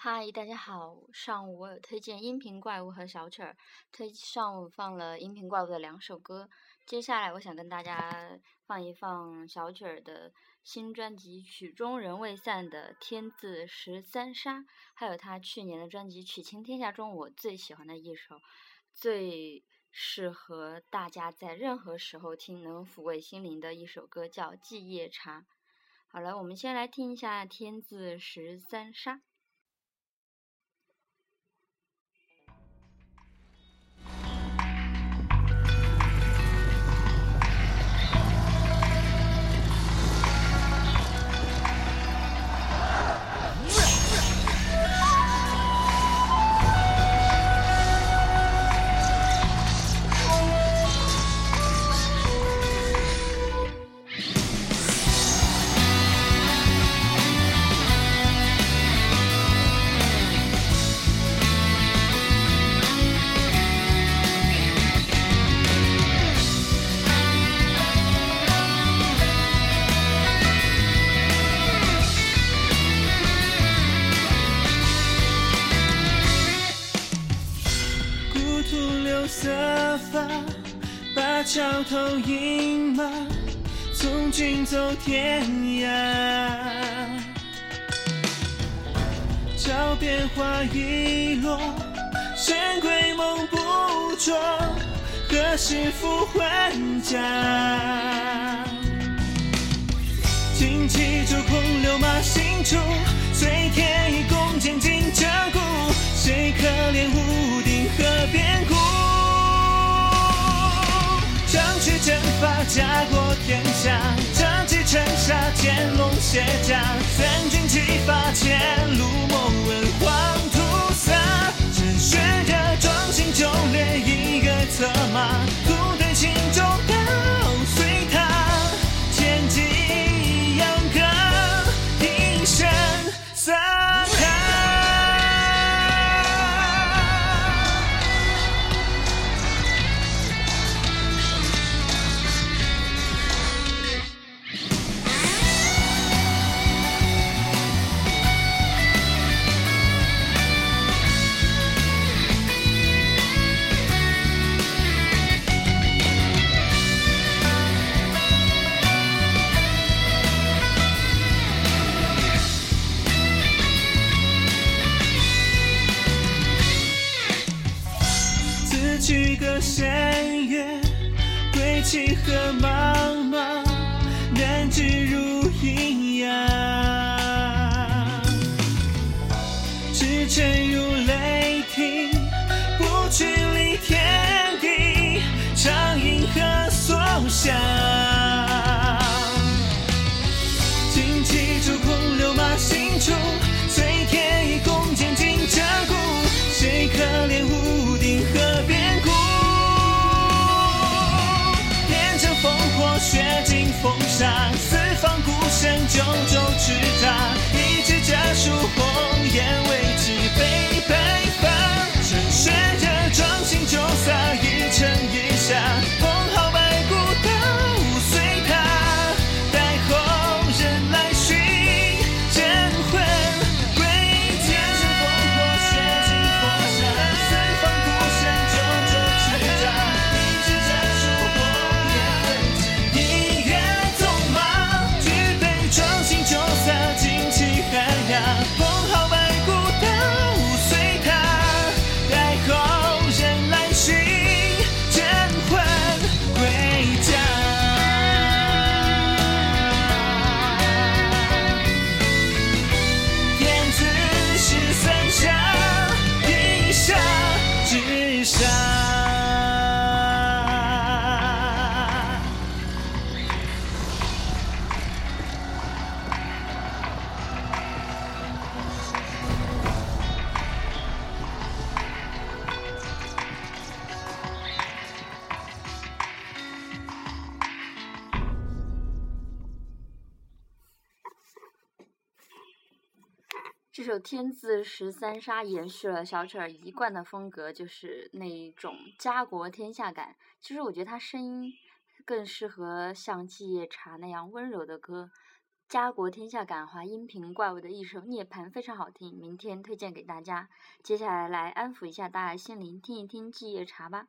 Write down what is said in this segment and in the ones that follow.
嗨，大家好！上午我有推荐音频怪物和小曲儿，推上午放了音频怪物的两首歌，接下来我想跟大家放一放小曲儿的新专辑《曲终人未散》的《天字十三杀》，还有他去年的专辑《曲情天下》中我最喜欢的一首，最适合大家在任何时候听，能抚慰心灵的一首歌，叫《寂夜茶》。好了，我们先来听一下《天字十三杀》。桥头饮马，从军走天涯。桥边花已落，神归梦不着，何时复还家？旌旗逐空流马心处，随天意共剑尽折骨，谁可怜无定河边天下，仗戟沉沙，剑龙卸甲，三军齐发，前路莫问黄土洒。趁血热壮心，就列一个策马，赤诚如雷霆，不去离天地，长银河所向。旌旗逐空流马行处，随天意共剑尽折骨，谁可怜无定河边骨？血尽风沙，四方孤身九州之大，一纸家书心首《天字十三杀》延续了小曲儿一贯的风格，就是那一种家国天下感。其实我觉得他声音更适合像《寂夜茶》那样温柔的歌。家国天下感怀音频怪物的一首《涅槃》非常好听，明天推荐给大家。接下来来安抚一下大家心灵，听一听《季夜茶》吧。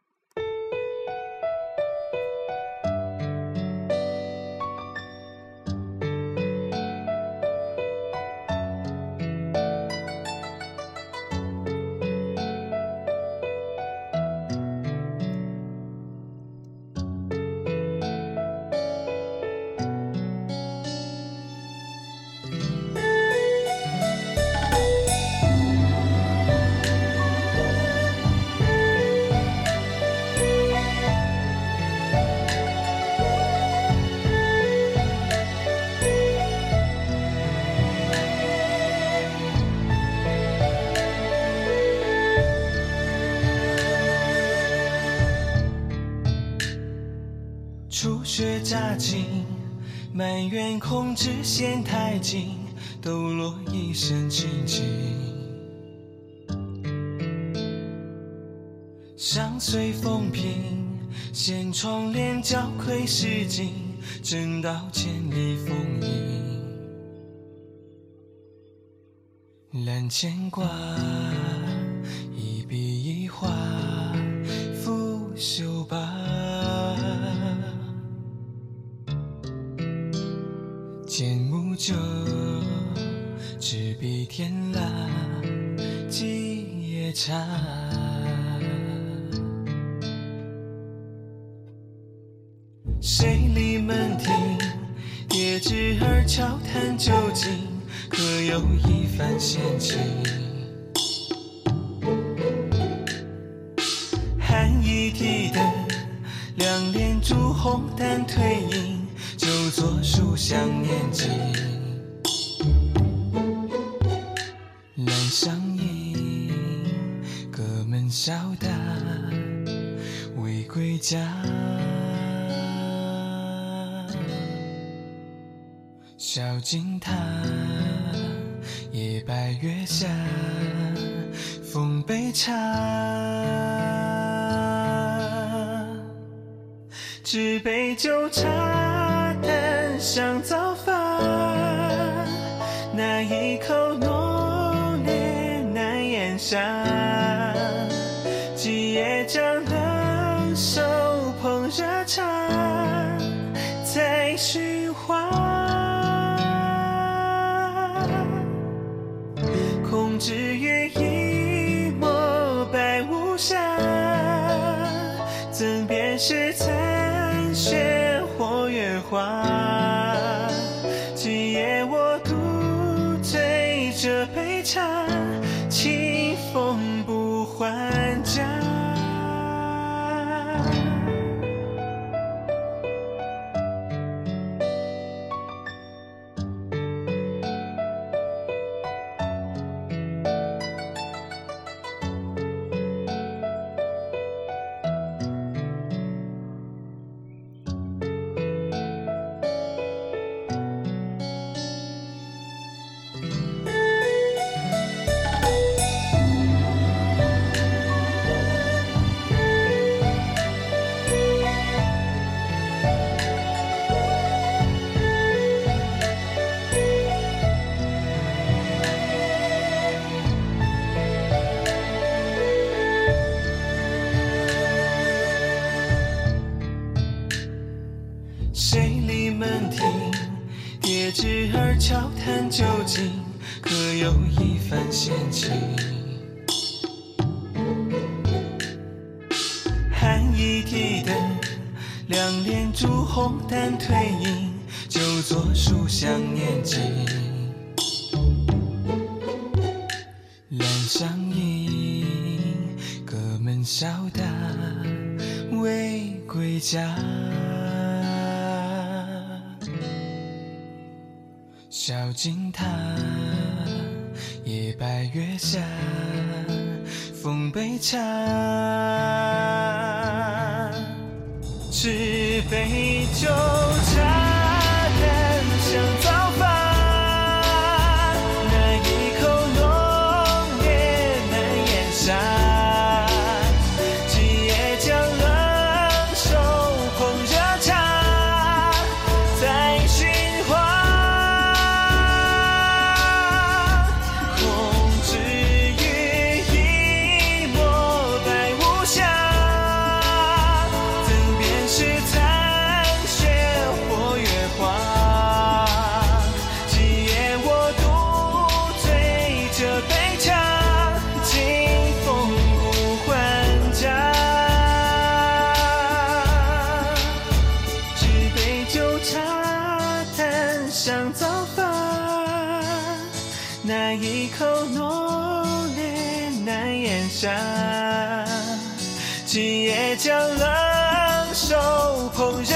初雪乍晴，埋怨控制线太紧，抖落一身清静。相随风平，掀窗帘交愧诗经，正道千里风影。揽牵挂，剑木酒，执笔天蜡，几夜茶。谁立门庭？叠纸儿悄谈究竟，可有一番闲情？寒衣提灯，两帘烛红淡褪影，坐书香念经。阑上影，隔门笑答，未归家。小径塔，夜白月下，奉杯茶。纸杯酒茶淡，香早发。那一口浓烈难咽下，几夜将冷手捧热茶，在寻花。空知月一抹白无瑕，怎辨是残雪或月华？寒衣提灯，两帘朱红淡褪影，就坐书香念经。阑上影，隔门笑答，未归家。小径塔，夜白月下，奉杯茶。纸杯酒下，今夜将冷手捧热